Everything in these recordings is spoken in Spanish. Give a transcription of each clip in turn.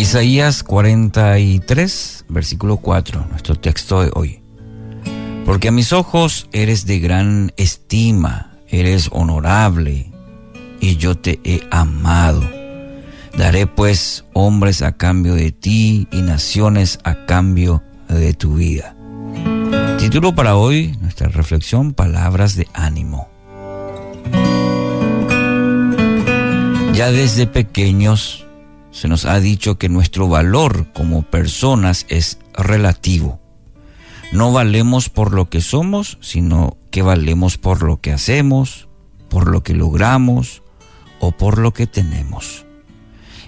Isaías 43, versículo 4, nuestro texto de hoy. Porque a mis ojos eres de gran estima, eres honorable, y yo te he amado. Daré pues hombres a cambio de ti y naciones a cambio de tu vida. Título para hoy, nuestra reflexión, palabras de ánimo. Ya desde pequeños se nos ha dicho que nuestro valor como personas es relativo. No valemos por lo que somos, sino que valemos por lo que hacemos, por lo que logramos o por lo que tenemos.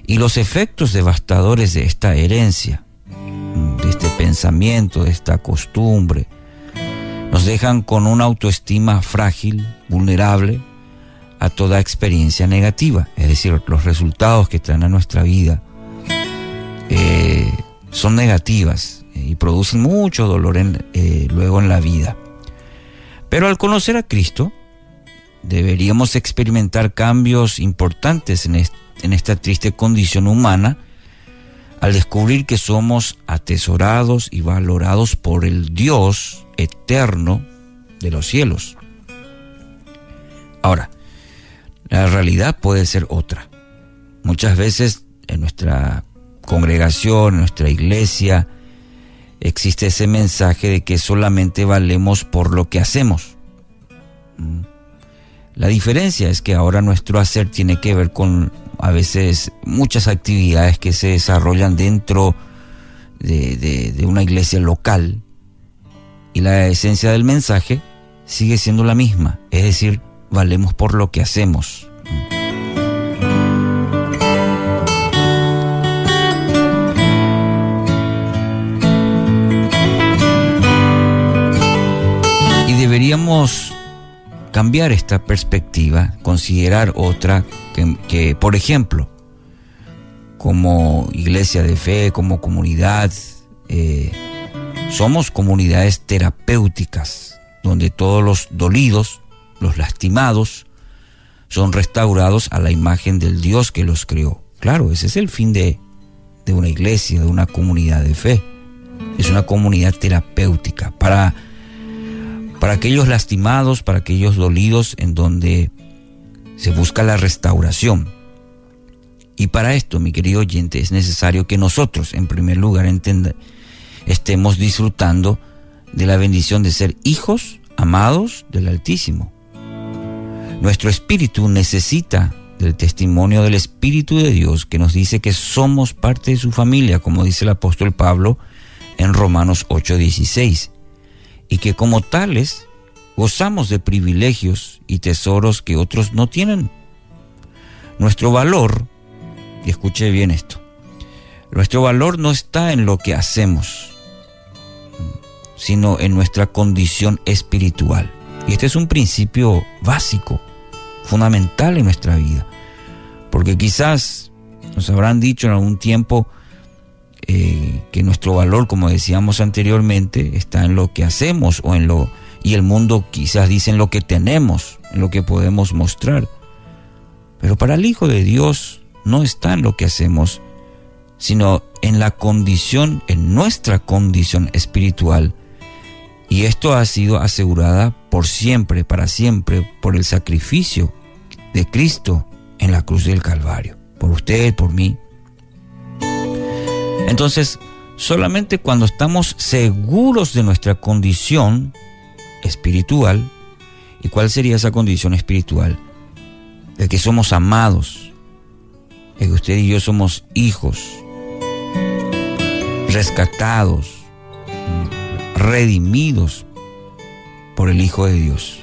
Y los efectos devastadores de esta herencia, de este pensamiento, de esta costumbre, nos dejan con una autoestima frágil, vulnerable, a toda experiencia negativa. Es decir, los resultados que traen a nuestra vida eh, son negativas eh, y producen mucho dolor eh, luego en la vida. Pero al conocer a Cristo, deberíamos experimentar cambios importantes en, en esta triste condición humana al descubrir que somos atesorados y valorados por el Dios eterno de los cielos. Ahora, la realidad puede ser otra. Muchas veces en nuestra congregación, en nuestra iglesia, existe ese mensaje de que solamente valemos por lo que hacemos. Mm. La diferencia es que ahora nuestro hacer tiene que ver con a veces muchas actividades que se desarrollan dentro de, de una iglesia local y la esencia del mensaje sigue siendo la misma, es decir, valemos por lo que hacemos. Y deberíamos cambiar esta perspectiva, considerar otra que, por ejemplo, como iglesia de fe, como comunidad, eh, somos comunidades terapéuticas, donde todos los dolidos los lastimados, son restaurados a la imagen del Dios que los creó. Claro, ese es el fin de, de una iglesia, de una comunidad de fe. Es una comunidad terapéutica para, para aquellos lastimados, para aquellos dolidos en donde se busca la restauración. Y para esto, mi querido oyente, es necesario que nosotros, en primer lugar, estemos disfrutando de la bendición de ser hijos amados del Altísimo. Nuestro espíritu necesita del testimonio del Espíritu de Dios que nos dice que somos parte de su familia, como dice el apóstol Pablo en Romanos 8:16, y que como tales gozamos de privilegios y tesoros que otros no tienen. Nuestro valor, y escuche bien esto, nuestro valor no está en lo que hacemos, sino en nuestra condición espiritual. Y este es un principio básico fundamental en nuestra vida. Porque quizás nos habrán dicho en algún tiempo eh, que nuestro valor, como decíamos anteriormente, está en lo que hacemos o en lo y el mundo quizás dice en lo que tenemos, en lo que podemos mostrar. Pero para el Hijo de Dios no está en lo que hacemos, sino en la condición, en nuestra condición espiritual y esto ha sido asegurada por siempre, para siempre, por el sacrificio de Cristo en la cruz del Calvario, por usted, por mí. Entonces, solamente cuando estamos seguros de nuestra condición espiritual, ¿y cuál sería esa condición espiritual? De que somos amados, de que usted y yo somos hijos, rescatados, redimidos por el Hijo de Dios.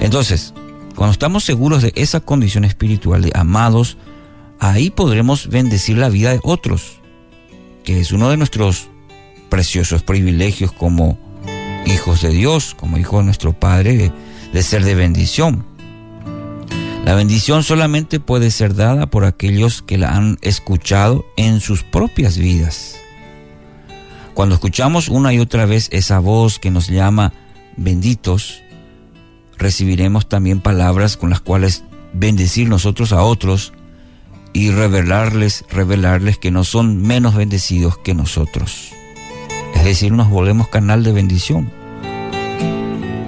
Entonces, cuando estamos seguros de esa condición espiritual de amados, ahí podremos bendecir la vida de otros, que es uno de nuestros preciosos privilegios como hijos de Dios, como hijos de nuestro Padre, de, ser de bendición. La bendición solamente puede ser dada por aquellos que la han escuchado en sus propias vidas. Cuando escuchamos una y otra vez esa voz que nos llama benditos, recibiremos también palabras con las cuales bendecir nosotros a otros y revelarles, revelarles que no son menos bendecidos que nosotros. Es decir, nos volvemos canal de bendición.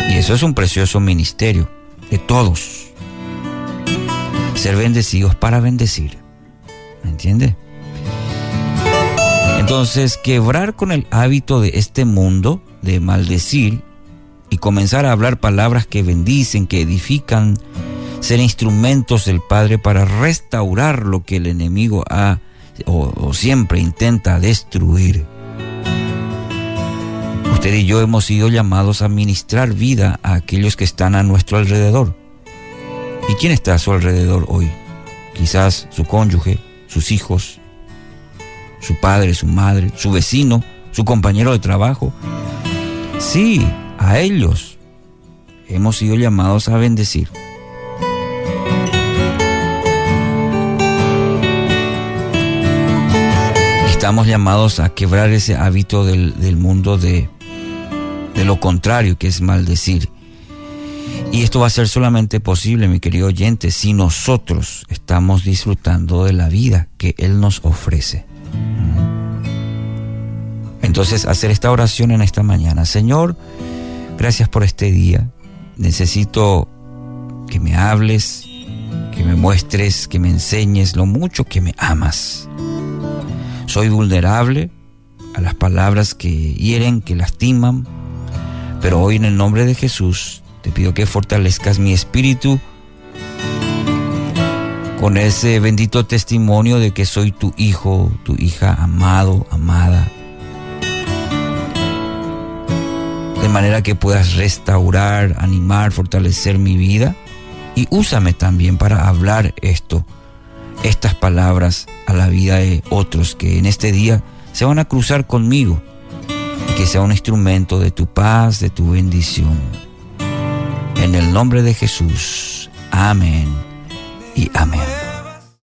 Y eso es un precioso ministerio de todos. Ser bendecidos para bendecir. ¿Me entiende? Entonces, quebrar con el hábito de este mundo de maldecir y comenzar a hablar palabras que bendicen, que edifican, ser instrumentos del Padre para restaurar lo que el enemigo ha o, siempre intenta destruir. Usted y yo hemos sido llamados a ministrar vida a aquellos que están a nuestro alrededor. ¿Y quién está a su alrededor hoy? Quizás su cónyuge, sus hijos, su padre, su madre, su vecino, su compañero de trabajo. Sí, a ellos hemos sido llamados a bendecir. estamos llamados a quebrar ese hábito del, mundo de, de lo contrario, que es maldecir. Y esto va a ser solamente posible, mi querido oyente, si nosotros estamos disfrutando de la vida que Él nos ofrece. Entonces, hacer esta oración en esta mañana. Señor, gracias por este día. Necesito que me hables, que me muestres, que me enseñes lo mucho que me amas. Soy vulnerable a las palabras que hieren, que lastiman, pero hoy en el nombre de Jesús te pido que fortalezcas mi espíritu con ese bendito testimonio de que soy tu hijo, tu hija amado, amada. Manera que puedas restaurar, animar, fortalecer mi vida y úsame también para hablar esto estas palabras a la vida de otros que en este día se van a cruzar conmigo y que sea un instrumento de tu paz, de tu bendición. En el nombre de Jesús. Amén y amén.